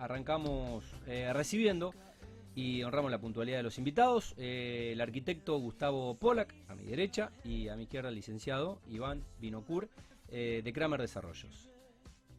arrancamos eh, recibiendo y honramos la puntualidad de los invitados. Eh, el arquitecto Gustavo Polak, a mi derecha, y a mi izquierda el licenciado Iván Binocur, eh, de Kramer Desarrollos.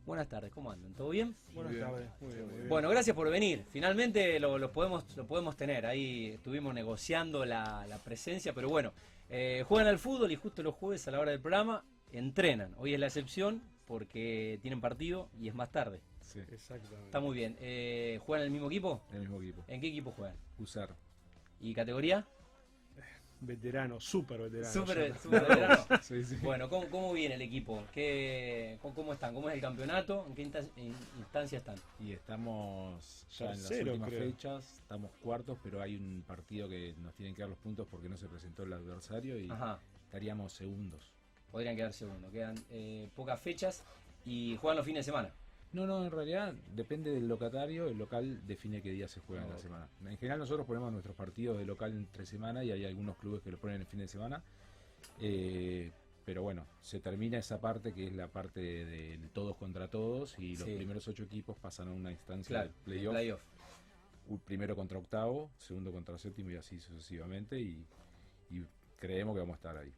Buenas tardes, ¿cómo andan? ¿Todo bien? Buenas tardes, muy bien, muy bien. Bueno, gracias por venir. Finalmente lo, lo podemos, lo podemos tener. Ahí estuvimos negociando la, la presencia, pero bueno, eh, juegan al fútbol y justo los jueves a la hora del programa entrenan. Hoy es la excepción porque tienen partido y es más tarde. Sí, Exactamente. Está muy bien. Eh, ¿Juegan en el mismo equipo? en el mismo equipo. ¿En qué equipo juegan? Usar. ¿Y categoría? Veterano, súper veterano. Súper veterano. Sí, sí. Bueno, ¿cómo, ¿cómo viene el equipo? ¿Qué, cómo, están? ¿Cómo es el campeonato? ¿En qué instan- in- instancia están? Y estamos ya en las últimas creo. fechas, estamos cuartos, pero hay un partido que nos tienen que dar los puntos porque no se presentó el adversario y Ajá, estaríamos segundos. podrían quedar segundo. Quedan eh, pocas fechas y juegan los fines de semana. No, no, en realidad depende del locatario, el local define qué día se juega en Ah, la ok. semana. En general nosotros ponemos nuestros partidos de local entre semana y hay algunos clubes que los ponen en fin de semana. Eh, pero bueno, se termina esa parte que es la parte de, de todos contra todos y los Sí. primeros ocho equipos pasan a una instancia Claro, de playoff. un primero contra octavo, segundo contra séptimo y así sucesivamente y, y creemos que vamos a estar ahí.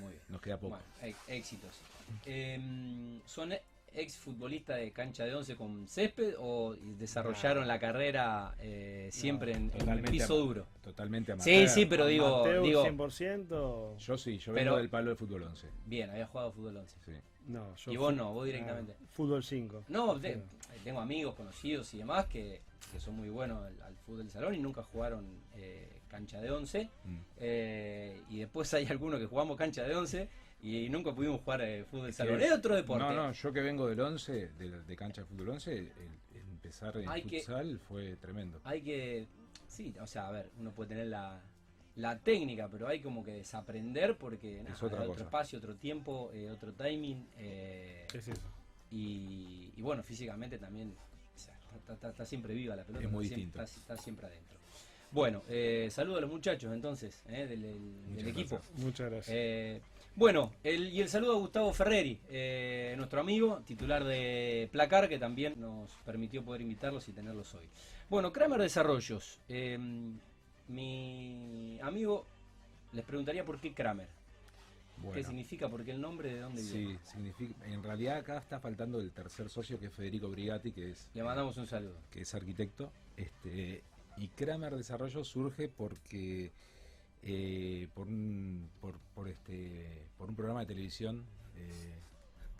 Muy bien. Nos queda poco. Bueno, éxitos. Em, ¿Son ex futbolistas de cancha de once con césped o desarrollaron la carrera eh, siempre en, en totalmente piso duro? Totalmente Sí, amateur. sí, pero digo, digo 100%. Yo sí, yo Pero- vengo del palo de fútbol 11. bien, había jugado fútbol 11. Sí. No, yo Y vos no, vos directamente. Ah, fútbol 5. No, de- tengo amigos conocidos y demás que, que son muy buenos al, al fútbol de salón y nunca jugaron eh, cancha de 11. Mm. Eh, y después hay algunos que jugamos cancha de 11 y nunca pudimos jugar eh, fútbol salón. que- Es otro deporte. No, no, yo que vengo del 11, de, de cancha de fútbol 11, el- el empezar en Hay que- futsal fue tremendo. Hay que. Sí, o sea, a ver, uno puede tener la, la técnica, pero hay como que desaprender porque nada, Es otra otro cosa. espacio, otro tiempo, eh, otro timing. eh, Es eso. y, y bueno, físicamente también o sea, está, está- está siempre viva la pelota. Es muy está siempre- distinto. Está, está siempre adentro. Bueno, eh, saludo a los muchachos entonces eh, del, del- del Muchas equipo. Muchas gracias. Eh, bueno, el- y el saludo a Gustavo Ferreri, eh, nuestro amigo, titular de Placar, que también nos permitió poder invitarlos y tenerlos hoy. Bueno, Kramer Desarrollos. eh, mi amigo les preguntaría por qué Kramer. ¿Qué significa? ¿Por qué el nombre? ¿De dónde viene? sí, significa, en realidad acá está faltando el tercer socio que es Federico Brigatti, que es, Le mandamos un saludo. que es arquitecto. Este, y Kramer Desarrollo surge porque eh, por, un, por, por este, por un programa de televisión eh,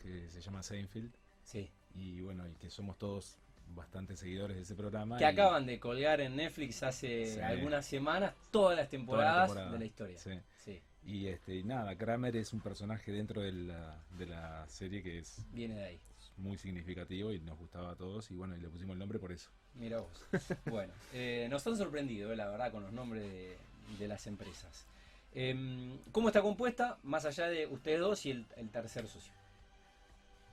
que se llama Seinfeld. Sí. Y bueno, y que somos todos bastante seguidores de ese programa. Que y- acaban de colgar en Netflix hace Sí. algunas semanas todas las temporadas temporada. de la historia. Sí. Sí, Y este, nada, Kramer es un personaje dentro de la, de la serie que es viene de ahí. muy significativo y nos gustaba a todos y bueno, y le pusimos el nombre por eso. Mira vos. Bueno, eh, nos han sorprendido, eh, la verdad, con los nombres de, de las empresas. Em, ¿Cómo está compuesta? Más allá de ustedes dos y el, el tercer socio.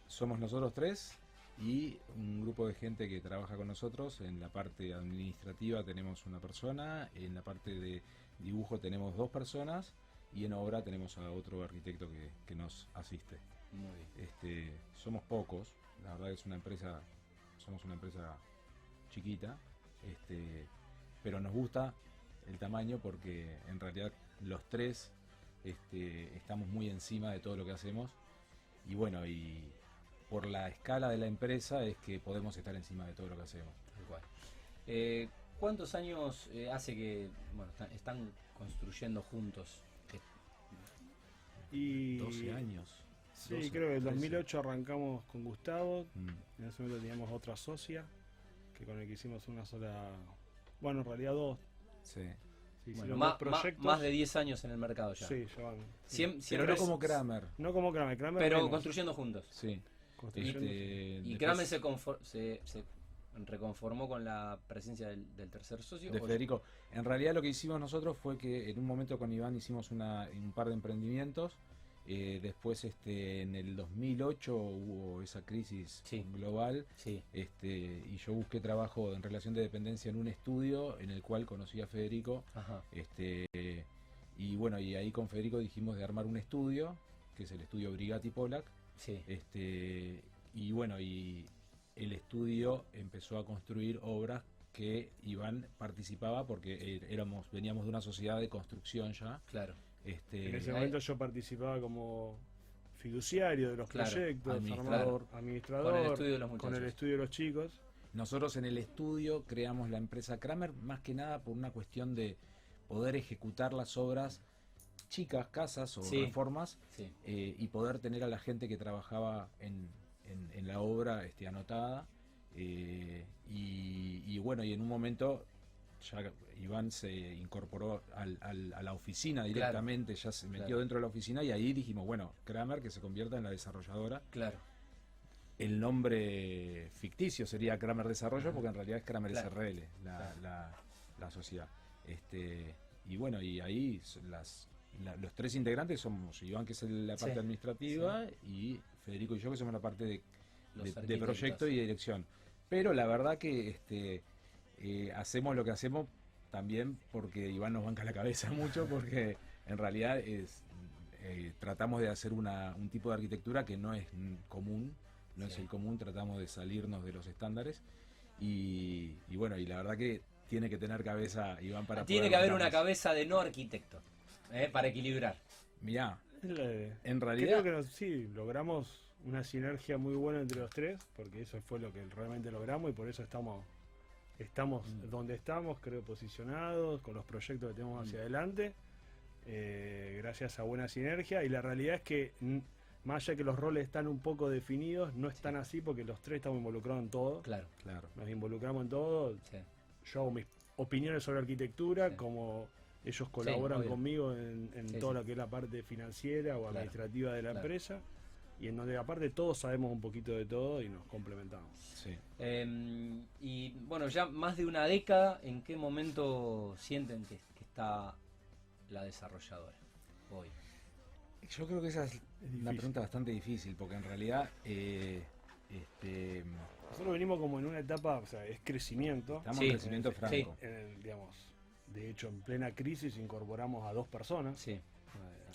Somos nosotros tres y un grupo de gente que trabaja con nosotros. En la parte administrativa tenemos una persona, en la parte de dibujo tenemos dos personas y en obra tenemos a otro arquitecto que, que nos asiste. Muy bien. Este, somos pocos, la verdad es una empresa, somos una empresa chiquita, este, pero nos gusta el tamaño porque en realidad los tres este, estamos muy encima de todo lo que hacemos y bueno, y por la escala de la empresa es que podemos estar encima de todo lo que hacemos. Tal cual. Eh, ¿Cuántos años eh, hace que bueno, están, están construyendo juntos? Que- Y 12 años. Sí, 12, creo que en 13. 2008 arrancamos con Gustavo. Mm, En ese momento teníamos otra socia que con el que hicimos una sola. Bueno, en realidad dos. Sí. Bueno, ma- proyectos. más de 10 años en el mercado ya. Sí, llevan. sí. Siem- Pero no es- como Kramer. No como Kramer. Kramer Pero menos. construyendo juntos. Sí. Construyendo, Este, ¿Y Kramer se, confor- se, se reconformó con la presencia del, del tercer socio? de ¿O- Federico. En realidad lo que hicimos nosotros fue que en un momento con Iván hicimos una, un par de emprendimientos. Eh, después este, en el 2008 hubo esa crisis Sí. global Sí, este, y yo busqué trabajo en relación de dependencia en un estudio en el cual conocí a Federico. ajá. Este, y bueno, y ahí con Federico dijimos de armar un estudio, que es el estudio Brigati Polak. Sí. Este, y bueno, y el estudio empezó a construir obras que Iván participaba porque eh, éramos veníamos de una sociedad de construcción ya. Claro. Este, En ese momento yo participaba como fiduciario de los Claro, proyectos, administrador. Con el estudio de los con muchachos. el estudio de los chicos. Nosotros en el estudio creamos la empresa Kramer más que nada por una cuestión de poder ejecutar las obras chicas, casas o Sí. reformas Sí. eh, y poder tener a la gente que trabajaba en, en- en la obra este, anotada. eh, y, y bueno, y en un momento ya Iván se incorporó al- al- a la oficina directamente, ya se metió Claro. dentro de la oficina y ahí dijimos, bueno, Kramer que se convierta en la desarrolladora. Claro. El nombre ficticio sería Kramer Desarrollo porque en realidad es Kramer Claro. SRL, la, la- la sociedad. Este, y bueno, y ahí s- las, la- los tres integrantes somos Iván, que es la parte Sí, administrativa, y Federico y yo, que somos la parte de, de- proyecto y de dirección. Pero la verdad que este, eh, hacemos lo que hacemos también porque Iván nos banca la cabeza mucho, porque en realidad es eh, tratamos de hacer una, un tipo de arquitectura que no es común, no es el común, tratamos de salirnos de los estándares. Y, y bueno, y la verdad que tiene que tener cabeza Iván para Tiene poder que haber una cabeza de no arquitecto. ¿eh? Para equilibrar. Mirá, en Creo realidad que nos- sí, logramos una sinergia muy buena entre los tres, porque eso fue lo que realmente logramos y por eso estamos estamos Mm. donde estamos, creo, posicionados, con los proyectos que tenemos hacia Mm. adelante, eh, gracias a buena sinergia. Y la realidad es que, más allá que los roles están un poco definidos, no están así porque los tres estamos involucrados en todo. Claro. claro. Nos involucramos en todo. sí. Yo hago mis opiniones sobre arquitectura, Sí. como ellos colaboran conmigo en, en Sí, todo sí. lo que es la parte financiera o Claro, administrativa de la claro. Y en donde aparte todos sabemos un poquito de todo y nos complementamos. Sí. Eh, y bueno, ya más de una década, ¿en qué momento sienten que, que está la desarrolladora hoy? Yo creo que esa es una difícil. pregunta bastante difícil, porque en realidad eh, este, Nosotros venimos como en una etapa, o sea, es crecimiento. estamos Sí, en crecimiento sí. franco. En el, digamos, de hecho, en plena crisis incorporamos a dos personas. Sí,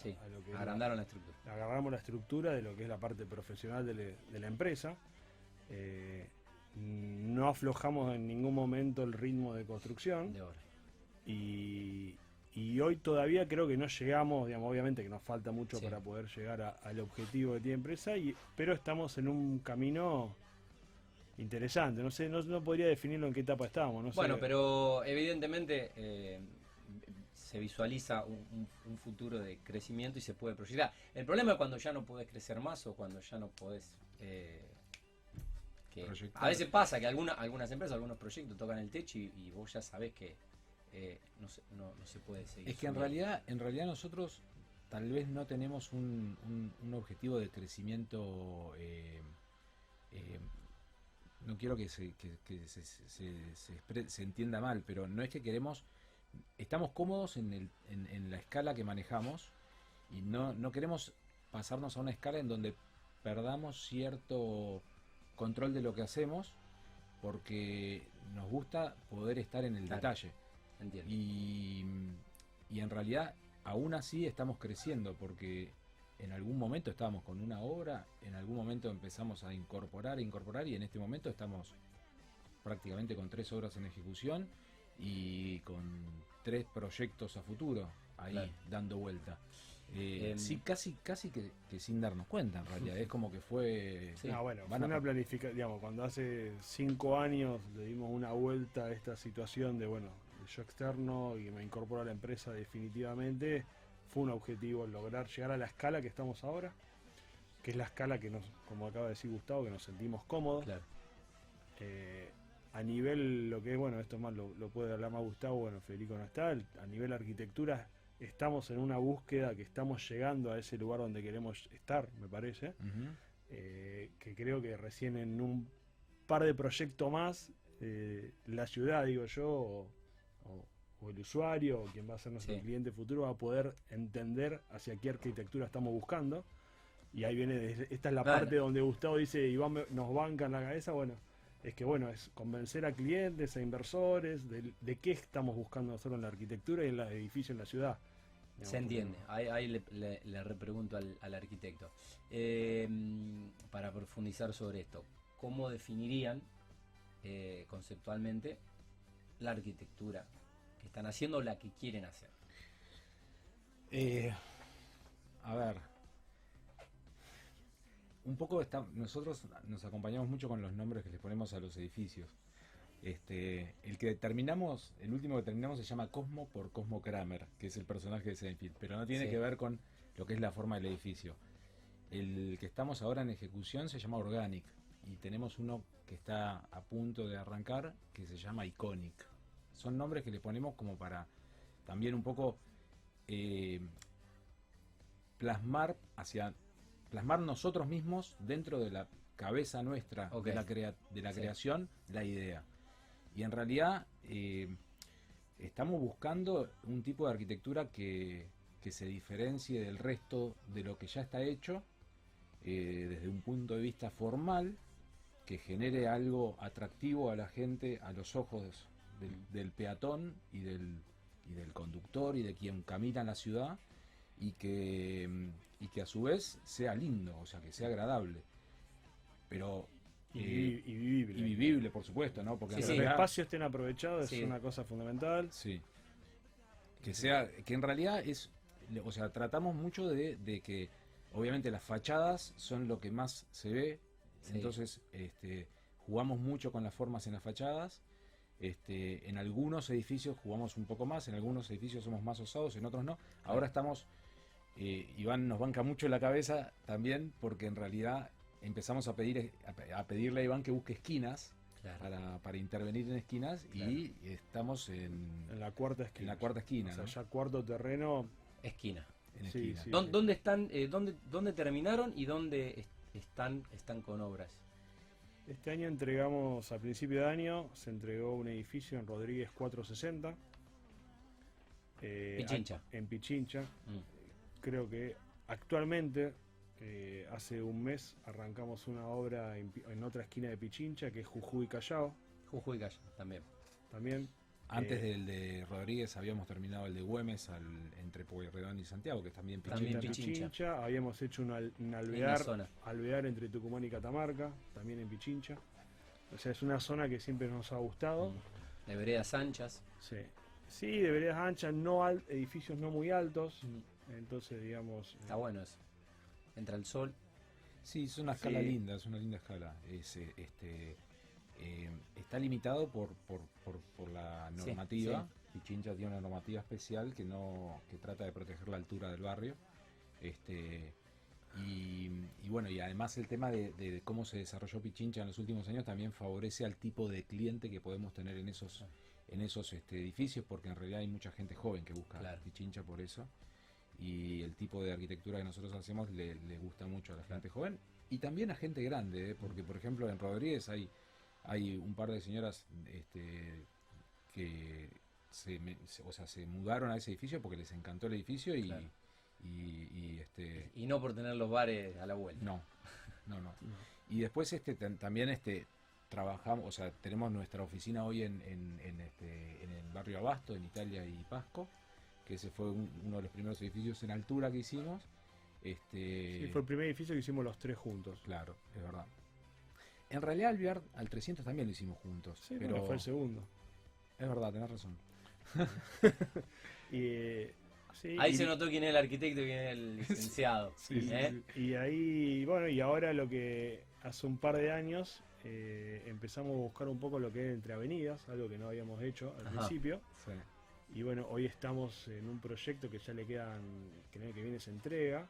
sí. a lo que es la- Agrandaron la estructura. agarramos la estructura de lo que es la parte profesional de, le- de la empresa. Eh, no aflojamos en ningún momento el ritmo de construcción De ahora. y, y hoy todavía creo que no llegamos, digamos, obviamente que nos falta mucho Sí. para poder llegar al objetivo que tiene empresa, y, pero estamos en un camino interesante. No sé, no, no podría definirlo en qué etapa estamos. No sé. Bueno, pero evidentemente eh, se visualiza un, un- un futuro de crecimiento y se puede proyectar. El problema es cuando ya no podés crecer más o cuando ya no podés... eh, que a veces pasa que alguna, algunas empresas, algunos proyectos tocan el techo y, y vos ya sabés que eh, no, se, no, no se puede seguir. Es que en realidad, en realidad nosotros tal vez no tenemos un, un- un objetivo de crecimiento. eh, eh, no quiero que, se, que- que se, se- se- se expre- se entienda mal, pero no es que queremos. Estamos cómodos en, el, en, en la escala que manejamos y no, no queremos pasarnos a una escala en donde perdamos cierto control de lo que hacemos porque nos gusta poder estar en el Claro. detalle. Entiendo. Y, y en realidad aún así estamos creciendo porque en algún momento estábamos con una obra, en algún momento empezamos a incorporar, incorporar y en este momento estamos prácticamente con tres obras en ejecución y con tres proyectos a futuro ahí Claro. dando vuelta. Eh, Em. sí, casi, casi que, que sin darnos cuenta en realidad. Es como que fue... Sí. Ah, bueno, Van fue a- una planificación, digamos, cuando hace cinco años le dimos una vuelta a esta situación de, bueno, yo externo y me incorporo a la empresa definitivamente, fue un objetivo lograr llegar a la escala que estamos ahora, que es la escala que nos, como acaba de decir Gustavo, que nos sentimos cómodos. Claro. Eh, a nivel, lo que es, bueno, esto más lo, lo puede hablar más Gustavo, bueno, Federico no está, el- a nivel arquitectura estamos en una búsqueda que estamos llegando a ese lugar donde queremos estar, me parece eh, que creo que recién en un par de proyectos más, eh, la ciudad, digo yo, o, o- o el usuario, o quien va a ser nuestro Sí. cliente futuro, va a poder entender hacia qué arquitectura estamos buscando. Y ahí viene, esta es la parte donde Gustavo dice, Iván nos banca en la cabeza, bueno, es que bueno, es convencer a clientes, a inversores, de, de qué estamos buscando nosotros en la arquitectura y en los edificios en la ciudad. Se entiende, ahí, ahí le, le- le repregunto al, al arquitecto. Eh, para profundizar sobre esto, cómo definirían eh, conceptualmente la arquitectura que están haciendo o la que quieren hacer. Eh, a ver. Un poco está, nosotros nos acompañamos mucho con los nombres que les ponemos a los edificios. Este, el que terminamos, el último que terminamos se llama Cosmo por Cosmo Kramer, que es el personaje de Seinfeld, pero no tiene Sí. que ver con lo que es la forma del edificio. El que estamos ahora en ejecución se llama Organic y tenemos uno que está a punto de arrancar que se llama Iconic. Son nombres que le ponemos como para también un poco eh, plasmar hacia plasmar nosotros mismos dentro de la cabeza nuestra de la, crea- de la Sí. creación la idea y en realidad eh, estamos buscando un tipo de arquitectura que, que se diferencie del resto de lo que ya está hecho eh, desde un punto de vista formal que genere algo atractivo a la gente a los ojos del, del peatón y del, y del conductor y de quien camina en la ciudad y que, y que a su vez sea lindo, o sea, que sea agradable. Pero Y, eh, y vivible. y vivible, por supuesto, ¿no? Porque Sí, sí. los espacios estén aprovechados Sí. es una cosa fundamental. Sí. Que sea, que en realidad es, o sea, tratamos mucho de, de que, obviamente las fachadas son lo que más se ve, Sí. entonces, este, jugamos mucho con las formas en las fachadas. Este, en algunos edificios jugamos un poco más, en algunos edificios somos más osados, en otros no. Ahora estamos, eh, Iván nos banca mucho la cabeza también, porque en realidad empezamos a pedir a pe- a pedirle a Iván que busque esquinas Claro. para, para intervenir en esquinas y estamos en, En la cuarta esquina. en la cuarta esquina, O sea, ¿no? ya cuarto terreno. Esquina. En Sí, esquina. sí. ¿Dó- ¿Dónde están, eh, dónde, dónde terminaron y dónde est- están, están con obras? Este año entregamos, a principio de año, se entregó un edificio en Rodríguez 460. eh, Pichincha. a- En Pichincha. Mm. Creo que actualmente, eh, hace un mes, arrancamos una obra en, otra esquina de Pichincha, que es Jujuy Callao. Jujuy Gallo también. También. Antes Eh, del de Rodríguez habíamos terminado el de Güemes al, entre Pueyrredón y Santiago, que es también También Pichincha. en Pichincha. Pichincha. Habíamos hecho un, al- un alvear, alvear entre Tucumán y Catamarca, también en Pichincha. O sea, es una zona que siempre nos ha gustado. Mm. De veredas anchas. Sí. Sí, de veredas anchas, no al- edificios no muy altos. Entonces, digamos. Está eh, bueno eso. Entra el sol. Sí, es una escala Sí. linda, es una linda escala. Es, eh, este, eh, está limitado por, por, por, por la Sí, normativa. Pichincha tiene una normativa especial que no que trata de proteger la altura del barrio. Este, y, y bueno, y además el tema de, de cómo se desarrolló Pichincha en los últimos años también favorece al tipo de cliente que podemos tener en esos en esos este, edificios, porque en realidad hay mucha gente joven que busca Claro. Pichincha por eso. Y el tipo de arquitectura que nosotros hacemos le, le gusta mucho a la gente joven y también a gente grande, ¿eh? porque por ejemplo en Rodríguez hay, hay un par de señoras este, que se, me- se- o sea, se mudaron a ese edificio porque les encantó el edificio y, Claro. y, y, este, Y no por tener los bares a la vuelta. no, no, no. Y después este tam- también este trabajamos, o sea, tenemos nuestra oficina hoy en, en, en este, en el barrio Abasto, en Italia y Pasco, que ese fue un- uno de los primeros edificios en altura que hicimos. Este, sí, fue el primer edificio que hicimos los tres juntos. Claro, es verdad. En realidad al Viar al 300 también lo hicimos juntos, Sí, pero bueno, fue el segundo. es verdad, tenés razón. Y, eh, sí, Ahí y- se notó quién es el arquitecto y quién es el licenciado. Sí, sí, ¿eh? sí. Y ahí, bueno, y ahora lo que hace un par de años eh, empezamos a buscar un poco lo que es entre avenidas, algo que no habíamos hecho al Ajá. principio. Y bueno, hoy estamos en un proyecto que ya le quedan, que el año que viene se entrega,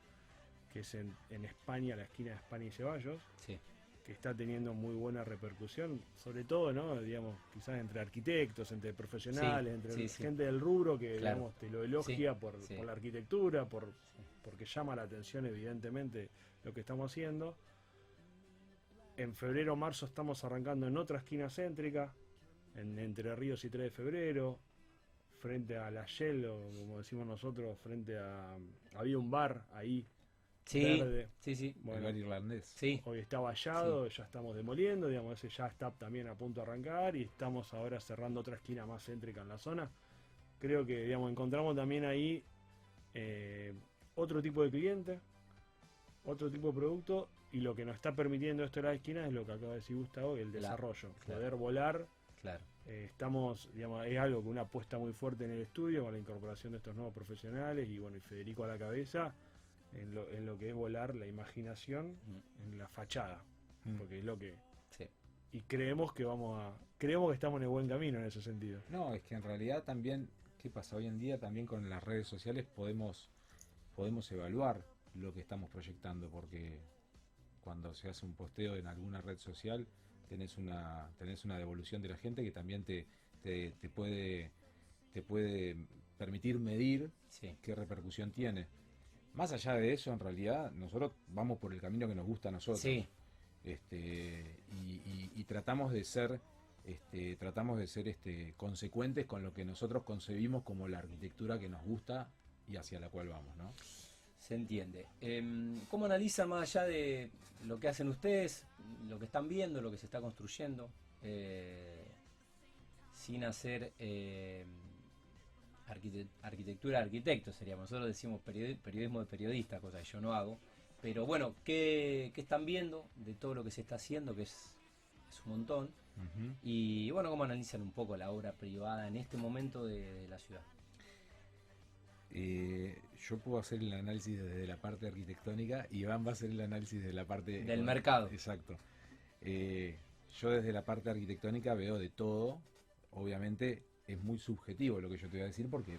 que es en, en España, la esquina de España y Ceballos, Sí. que está teniendo muy buena repercusión, sobre todo, ¿no? Digamos, quizás entre arquitectos, entre profesionales, Sí, entre sí, sí. gente del rubro que, Claro. digamos, te lo elogia por la arquitectura, por, porque llama la atención, evidentemente, lo que estamos haciendo. En febrero, marzo estamos arrancando en otra esquina céntrica, en Entre Ríos y 3 de febrero, frente a la Shell, o como decimos nosotros, frente a... Había un bar ahí, Sí, verde. sí, sí. Bueno, El bar irlandés. Sí, Hoy está vallado, ya estamos demoliendo, digamos, ese ya está también a punto de arrancar y estamos ahora cerrando otra esquina más céntrica en la zona. Creo que, digamos, encontramos también ahí eh, otro tipo de cliente, otro tipo de producto y lo que nos está permitiendo esto de la esquina es lo que acaba de decir Gustavo, el La- desarrollo, claro. poder volar. Claro. Eh, estamos, digamos, es algo que una apuesta muy fuerte en el estudio con la incorporación de estos nuevos profesionales y bueno, y Federico a la cabeza en lo, en lo que es volar la imaginación Mm, en la fachada, Mm. porque es lo que Sí. y creemos que vamos a creemos que estamos en el buen camino en ese sentido. No, es que en realidad también, ¿qué pasa? Hoy en día también con las redes sociales podemos, podemos evaluar lo que estamos proyectando, porque cuando se hace un posteo en alguna red social, tenés una, tenés una devolución de la gente que también te, te, te puede, te puede permitir medir Sí. qué repercusión tiene. Más allá de eso, en realidad, nosotros vamos por el camino que nos gusta a nosotros. Sí. Este, y, y- y tratamos de ser, este, tratamos de ser este, consecuentes con lo que nosotros concebimos como la arquitectura que nos gusta y hacia la cual vamos, ¿no? Se entiende. Em, ¿Cómo analizan más allá de lo que hacen ustedes, lo que están viendo, lo que se está construyendo, eh, sin hacer eh, arquite- arquitectura de arquitectos seríamos? Nosotros decimos periodi- periodismo de periodista, cosa que yo no hago. Pero bueno, ¿qué, qué están viendo de todo lo que se está haciendo, que es, es un montón? Y bueno, ¿cómo analizan un poco la obra privada en este momento de, de la ciudad? Eh, yo puedo hacer el análisis desde la parte arquitectónica y Iván va a hacer el análisis de la parte... Del mercado. Exacto. Eh, yo desde la parte arquitectónica veo de todo. Obviamente es muy subjetivo lo que yo te voy a decir porque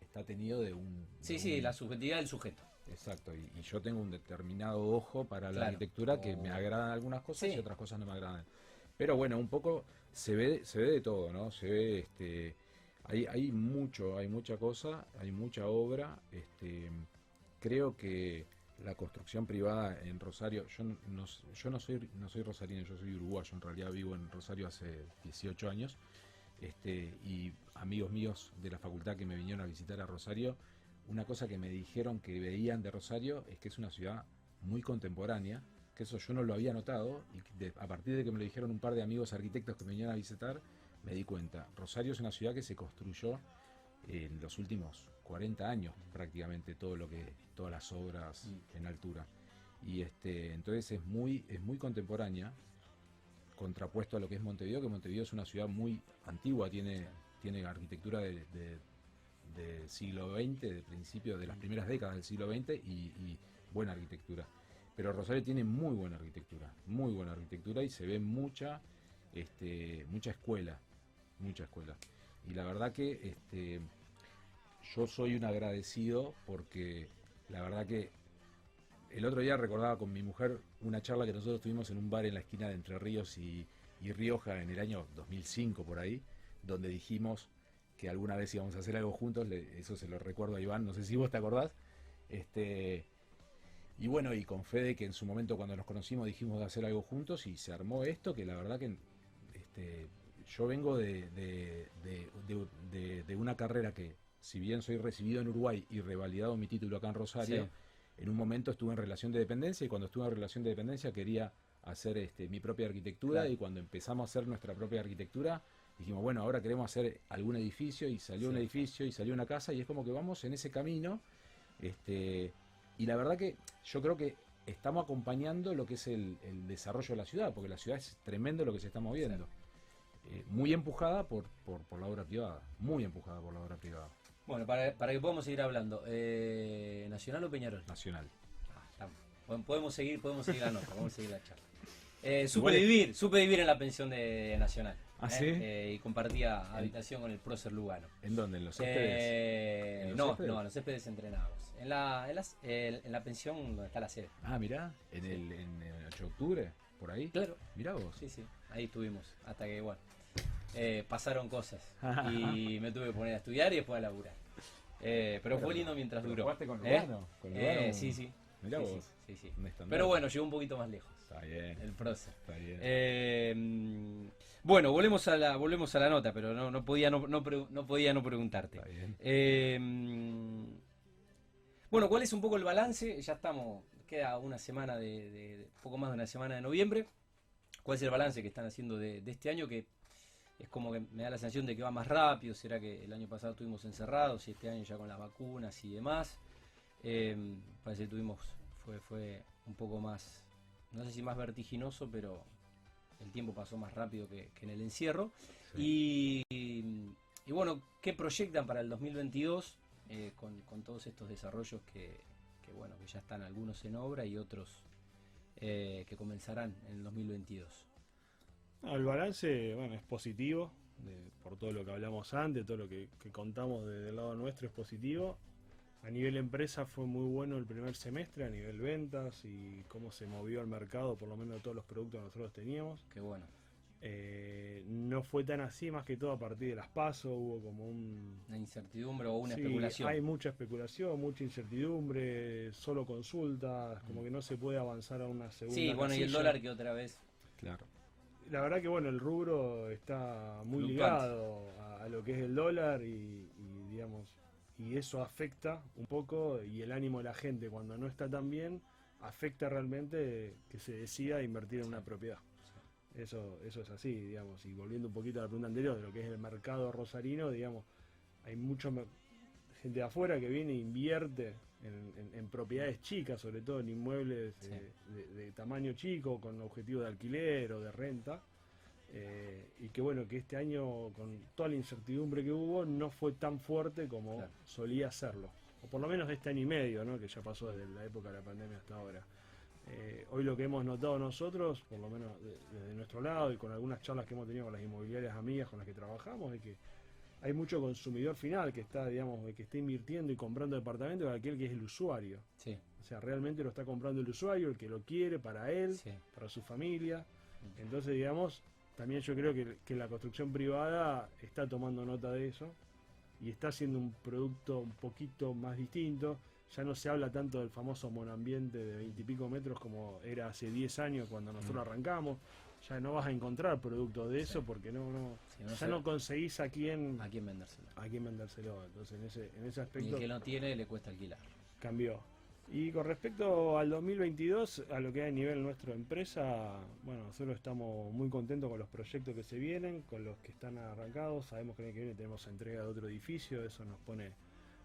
está tenido de un... Sí, de sí, un- la subjetividad del sujeto. Exacto, y, y yo tengo un determinado ojo para la arquitectura que Oh. me agradan algunas cosas Sí. y otras cosas no me agradan. Pero bueno, un poco se ve, se ve de todo, ¿no? Se ve, este, hay, hay mucho, hay mucha cosa, hay mucha obra. Este, creo que la construcción privada en Rosario, yo no, yo no soy, no soy rosarino, yo soy uruguayo, en realidad vivo en Rosario hace 18 años. Este, y amigos míos de la facultad que me vinieron a visitar a Rosario, una cosa que me dijeron que veían de Rosario es que es una ciudad muy contemporánea, que eso yo no lo había notado, y de- a partir de que me lo dijeron un par de amigos arquitectos que me vinieron a visitar, me di cuenta. Rosario es una ciudad que se construyó en los últimos 40 años prácticamente todo lo que todas las obras Mm. en altura. Y este entonces es muy es muy contemporánea contrapuesto a lo que es Montevideo que Montevideo es una ciudad muy antigua tiene tiene arquitectura de, siglo XX de principio de las primeras décadas del siglo XX y, y buena arquitectura. Pero Rosario tiene muy buena arquitectura muy buena arquitectura y se ve mucha este mucha escuela mucha escuela y la verdad que este yo soy un agradecido porque la verdad que el otro día recordaba con mi mujer una charla que nosotros tuvimos en un bar en la esquina de Entre Ríos y, Rioja en el año 2005 por ahí, donde dijimos que alguna vez íbamos a hacer algo juntos, eso se lo recuerdo a Iván, no sé si vos te acordás. Este, y bueno, y con Fede que en su momento cuando nos conocimos dijimos de hacer algo juntos y se armó esto, que la verdad que este, yo vengo de, de- de- de- una carrera que, si bien soy recibido en Uruguay y revalidado mi título acá en Rosario, Sí. en un momento estuve en relación de dependencia y cuando estuve en relación de dependencia quería hacer este, mi propia arquitectura Claro. y cuando empezamos a hacer nuestra propia arquitectura dijimos, bueno, ahora queremos hacer algún edificio y salió un edificio y salió una casa y es como que vamos en ese camino. Este, y la verdad que yo creo que estamos acompañando lo que es el, el desarrollo de la ciudad, porque la ciudad es tremendo lo que se está moviendo. Eh, muy empujada por, por, por la obra privada, muy empujada por la obra privada, Bueno, para, para que podamos seguir hablando, eh, ¿Nacional o Peñarol? nacional. Ah, estamos. Bueno, podemos seguir, podemos seguir la nota, podemos seguir la charla. Eh, supe Igual es- vivir, supe vivir en la pensión de Nacional. ¿Ah, ¿eh? sí? Y compartía habitación con el prócer Lugano. ¿En dónde? ¿En los céspedes? ¿En los no, céspedes? no, en los céspedes entrenados. En la, en, las- en la pensión donde está la sede. Ah, mirá, en el, en el 8 de octubre, por ahí. Claro. Mirá vos. Sí, sí, ahí estuvimos. Hasta que, bueno, eh, pasaron cosas. y me tuve que poner a estudiar y después a laburar. Eh, pero fue lindo mientras ¿Pero duró. jugaste con ¿Eh? Lugano? ¿Con Eh, sí, sí. Mirá sí, vos. Sí, sí. Pero bueno, llegó un poquito más lejos. Está bien, El prócer. está bien. Bueno, volvemos a la, volvemos a la nota, pero no, no podía no, no, no podía no preguntarte. está bien. Bueno, ¿cuál es un poco el balance? Ya estamos, queda una semana de, de- de- poco más de una semana de noviembre. ¿Cuál es el balance que están haciendo de, de este año? Que es como que me da la sensación de que va más rápido. ¿Será que el año pasado estuvimos encerrados y este año ya con las vacunas y demás? Eh, parece que tuvimos, fue, fue un poco más, no sé si más vertiginoso, pero el tiempo pasó más rápido que, en el encierro. Y, y, bueno, ¿qué proyectan para el 2022 eh, con, con, todos estos desarrollos que, bueno, que ya están algunos en obra y otros eh, que comenzarán en el 2022? El balance bueno, es positivo, por todo lo que hablamos antes, todo lo que, contamos desde el lado nuestro es positivo. A nivel empresa fue muy bueno el primer semestre, a nivel ventas y cómo se movió el mercado, por lo menos todos los productos que nosotros teníamos. Qué bueno. Eh, no fue tan así, más que todo a partir de las pasos, hubo como un... una incertidumbre o una especulación. Hay mucha especulación, mucha incertidumbre, solo consultas, como mm. que no se puede avanzar a una segunda. Sí, bueno, y el dólar que otra vez. Claro la verdad que bueno, el rubro está muy ligado a, lo que es el dólar y, digamos y eso afecta un poco y el ánimo de la gente cuando no está tan bien afecta realmente que se decida invertir en una propiedad. Eso, eso es así, digamos, y volviendo un poquito a la pregunta anterior de lo que es el mercado rosarino, digamos, hay mucha gente de afuera que viene e invierte en, propiedades chicas, sobre todo en inmuebles eh, de, tamaño chico, con objetivo de alquiler o de renta. Eh, y que bueno, que este año, con toda la incertidumbre que hubo, no fue tan fuerte como solía serlo. O por lo menos este año y medio, ¿no? que ya pasó desde la época de la pandemia hasta ahora. Eh, hoy lo que hemos notado nosotros, por lo menos desde nuestro lado y con algunas charlas que hemos tenido con las inmobiliarias amigas con las que trabajamos, es que hay mucho consumidor final que está, digamos, que está invirtiendo y comprando departamentos, aquel que es el usuario. Sí. O sea, realmente lo está comprando el usuario, el que lo quiere para él, para su familia. Entonces, digamos, también yo creo que, que, la construcción privada está tomando nota de eso y está haciendo un producto un poquito más distinto. Ya no se habla tanto del famoso monambiente de veintipico metros como era hace 10 años cuando nosotros mm. arrancamos ya no vas a encontrar productos de eso porque no, no, ya no conseguís a quién a quién vendérselo. A quién vendérselo. Entonces en ese, en ese aspecto. Y el que no tiene le cuesta alquilar. Cambió. Y con respecto al 2022, a lo que hay a nivel nuestro empresa, bueno, nosotros estamos muy contentos con los proyectos que se vienen, con los que están arrancados. Sabemos que el año que viene tenemos entrega de otro edificio, eso nos pone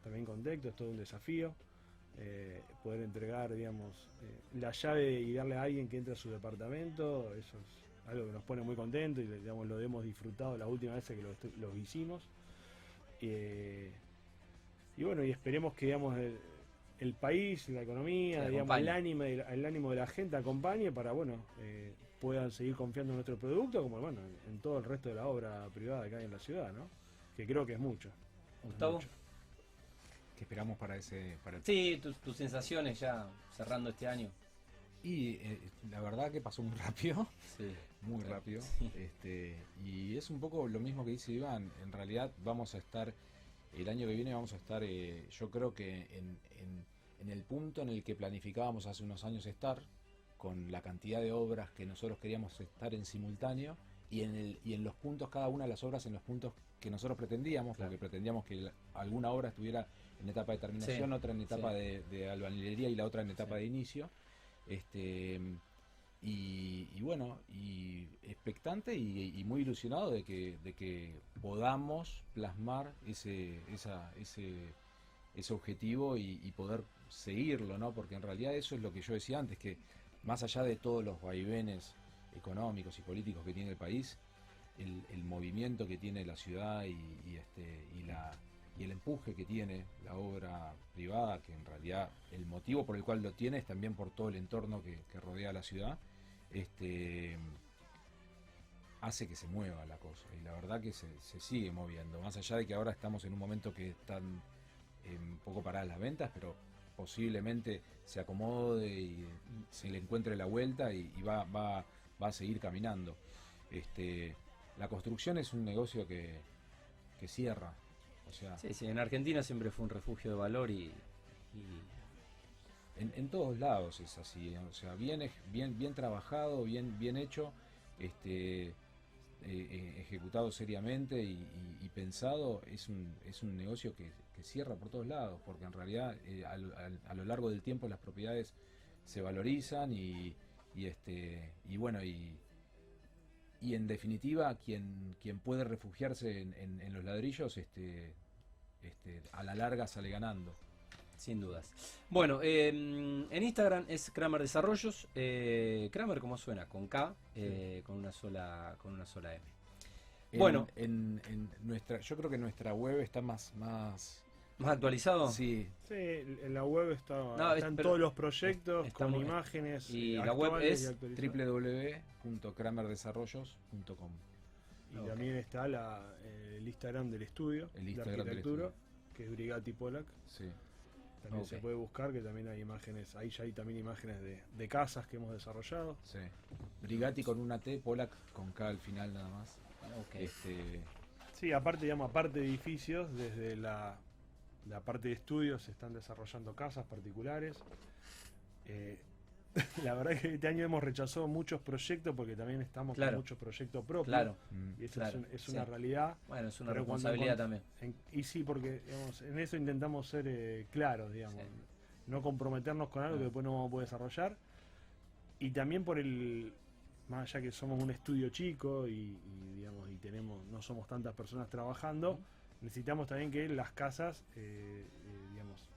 también contentos, es todo un desafío. Eh, poder entregar, digamos, eh, la llave y darle a alguien que entre a su departamento, eso es algo que nos pone muy contentos y digamos, lo hemos disfrutado la última vez que lo, hicimos. Eh, y bueno, y esperemos que digamos, el, país, la economía, digamos, el, ánimo, el, ánimo de la gente acompañe para bueno eh, puedan seguir confiando en nuestro producto, como bueno, en, todo el resto de la obra privada que hay en la ciudad, ¿no? que creo que es mucho. Gustavo. ¿Qué esperamos para ese... Para Sí, tus sensaciones ya cerrando este año. Y eh, la verdad que pasó muy rápido, muy rápido. Este, y es un poco lo mismo que dice Iván. En realidad vamos a estar, el año que viene vamos a estar, eh, yo creo que en, en, el punto en el que planificábamos hace unos años estar, con la cantidad de obras que nosotros queríamos estar en simultáneo, y en, el, y en los puntos, cada una de las obras en los puntos que nosotros pretendíamos, porque pretendíamos que alguna obra estuviera en etapa de terminación, otra en etapa de, de, albañilería y la otra en etapa de inicio. Este, y, bueno, y expectante y, muy ilusionado de que, de que podamos plasmar ese, esa, ese, ese objetivo y, poder seguirlo, ¿no? Porque en realidad eso es lo que yo decía antes, que más allá de todos los vaivenes económicos y políticos que tiene el país, el, el movimiento que tiene la ciudad y, este, y la y el empuje que tiene la obra privada, que en realidad el motivo por el cual lo tiene es también por todo el entorno que, rodea la ciudad, este, hace que se mueva la cosa. Y la verdad que se, sigue moviendo, más allá de que ahora estamos en un momento que están un poco paradas las ventas, pero posiblemente se acomode y se le encuentre la vuelta y, va, va, va, a seguir caminando. Este, la construcción es un negocio que cierra, sí, sí, en Argentina siempre fue un refugio de valor y... En, todos lados es así, o sea, bien, bien, bien trabajado, bien, bien hecho, este, eh, eh, ejecutado seriamente y, pensado, es un, es un negocio que, cierra por todos lados, porque en realidad eh, a lo largo del tiempo las propiedades se valorizan y, este, y bueno, y, y en definitiva quien, quien puede refugiarse en, los ladrillos este, este, a la larga sale ganando. Sin dudas. Bueno, eh, en Instagram es Kramer Desarrollos. eh, Kramer, ¿cómo suena? Con K, eh, con una sola, con una sola M. En- Bueno. en, en nuestra, yo creo que nuestra web está más, más, ¿Más actualizado? sí, Sí, en la web está, No, es- están todos los proyectos está con imágenes. y eh, la web es www.cramerdesarrollos.com. Y también está la, eh, el Instagram del estudio, El de Instagram del arquitectura, estudio. que es Brigati Polak. Sí. También se puede buscar, que también hay imágenes, ahí ya hay también imágenes de, de casas que hemos desarrollado. Sí. Brigati con una T, Polak con K al final nada más. Este, Sí, aparte, digamos, aparte de edificios, desde la, la parte de estudios se están desarrollando casas particulares. Eh, la verdad es que este año hemos rechazado muchos proyectos porque también estamos Claro. con muchos proyectos propios. Claro. mm, Y eso Claro, es, un- es sí. una realidad. Bueno, es una cuando responsabilidad también. En- y sí, porque digamos, en eso intentamos ser eh, claros, digamos. Sí. No comprometernos con algo que después no vamos a poder desarrollar. Y también por el. Más allá que somos un estudio chico y, y, digamos y tenemos no somos tantas personas trabajando, necesitamos también que las casas, eh, eh, digamos,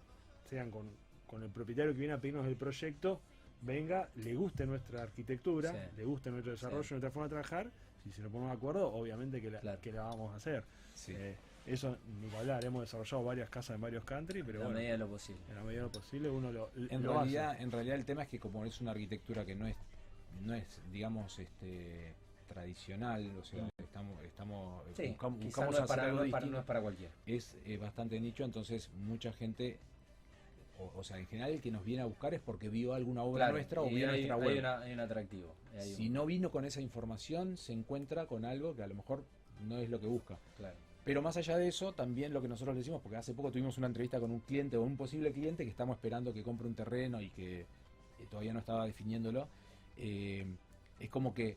sean con, con el propietario que viene a pedirnos el proyecto, venga, le guste nuestra arquitectura, Sí. le guste nuestro desarrollo, Sí. nuestra forma de trabajar. Si se nos ponemos de acuerdo, obviamente que la, Claro. que la vamos a hacer. sí. Eh, eso, ni que hablar, hemos desarrollado varias casas en varios country, pero en la bueno, medida de lo posible. en la medida de lo posible uno lo, En lo realidad, hace. en realidad el tema es que como es una arquitectura que no es, no es, digamos, este tradicional, o sea, estamos, estamos Sí, buscamos, buscamos no es, para, algo no es para- no es para cualquiera. es eh, bastante nicho, entonces mucha gente, o, o sea, en general el que nos viene a buscar es porque vio alguna obra Claro, nuestra o vio hay, nuestra hay web. una- hay un atractivo. hay Si un- no vino con esa información, se encuentra con algo que a lo mejor no es lo que busca. claro. Pero más allá de eso, también lo que nosotros le decimos, porque hace poco tuvimos una entrevista con un cliente o un posible cliente que estamos esperando que compre un terreno y que eh, todavía no estaba definiéndolo, eh, es como que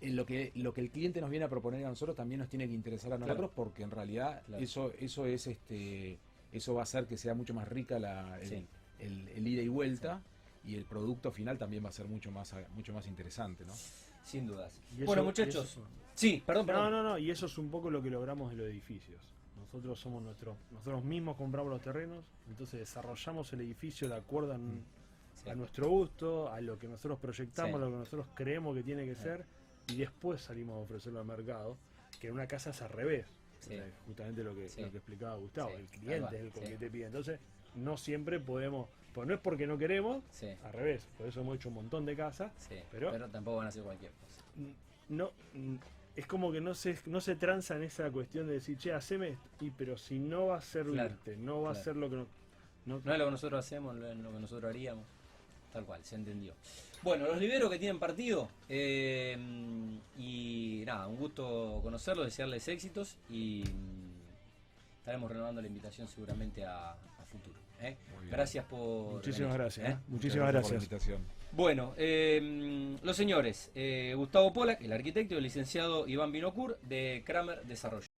lo que lo que el cliente nos viene a proponer a nosotros también nos tiene que interesar a Claro. nosotros porque en realidad Claro. eso eso es este eso va a hacer que sea mucho más rica la, el, Sí. el- el ida y vuelta y el producto final también va a ser mucho más mucho más interesante, ¿no? Sin dudas. Y eso- bueno, muchachos. eso- Sí, perdón, No, perdón. no, no, y eso es un poco lo que logramos en los edificios. Nosotros somos nuestros, nosotros mismos compramos los terrenos, entonces desarrollamos el edificio de acuerdo a, Mm. Sí. a nuestro gusto, a lo que nosotros proyectamos, Sí. a lo que nosotros creemos que tiene que Sí. ser, y después salimos a ofrecerlo al mercado, que en una casa es al revés. Sí. O sea, justamente lo que, Sí. lo que explicaba Gustavo, Sí, el cliente es el que te pide. Entonces, no siempre podemos, pues no es porque no queremos, al revés, por eso hemos hecho un montón de casas. Pero- Pero, tampoco van a hacer cualquier cosa. no es como que no se no se tranza en esa cuestión de decir che haceme esto", y pero si no va a servirte no va a claro. ser lo que no, no- No es lo que nosotros hacemos, no es lo que nosotros haríamos. Tal cual, se entendió. Bueno, los liberos que tienen partido. eh, y nada, un gusto conocerlos, desearles éxitos. Y mm, estaremos renovando la invitación seguramente a, a futuro. ¿eh? Gracias por. muchísimas venir, gracias ¿eh? muchísimas por la gracias invitación. Bueno, eh, los señores, eh, Gustavo Polak, el arquitecto, y el licenciado Iván Binocur de Kramer Desarrollo.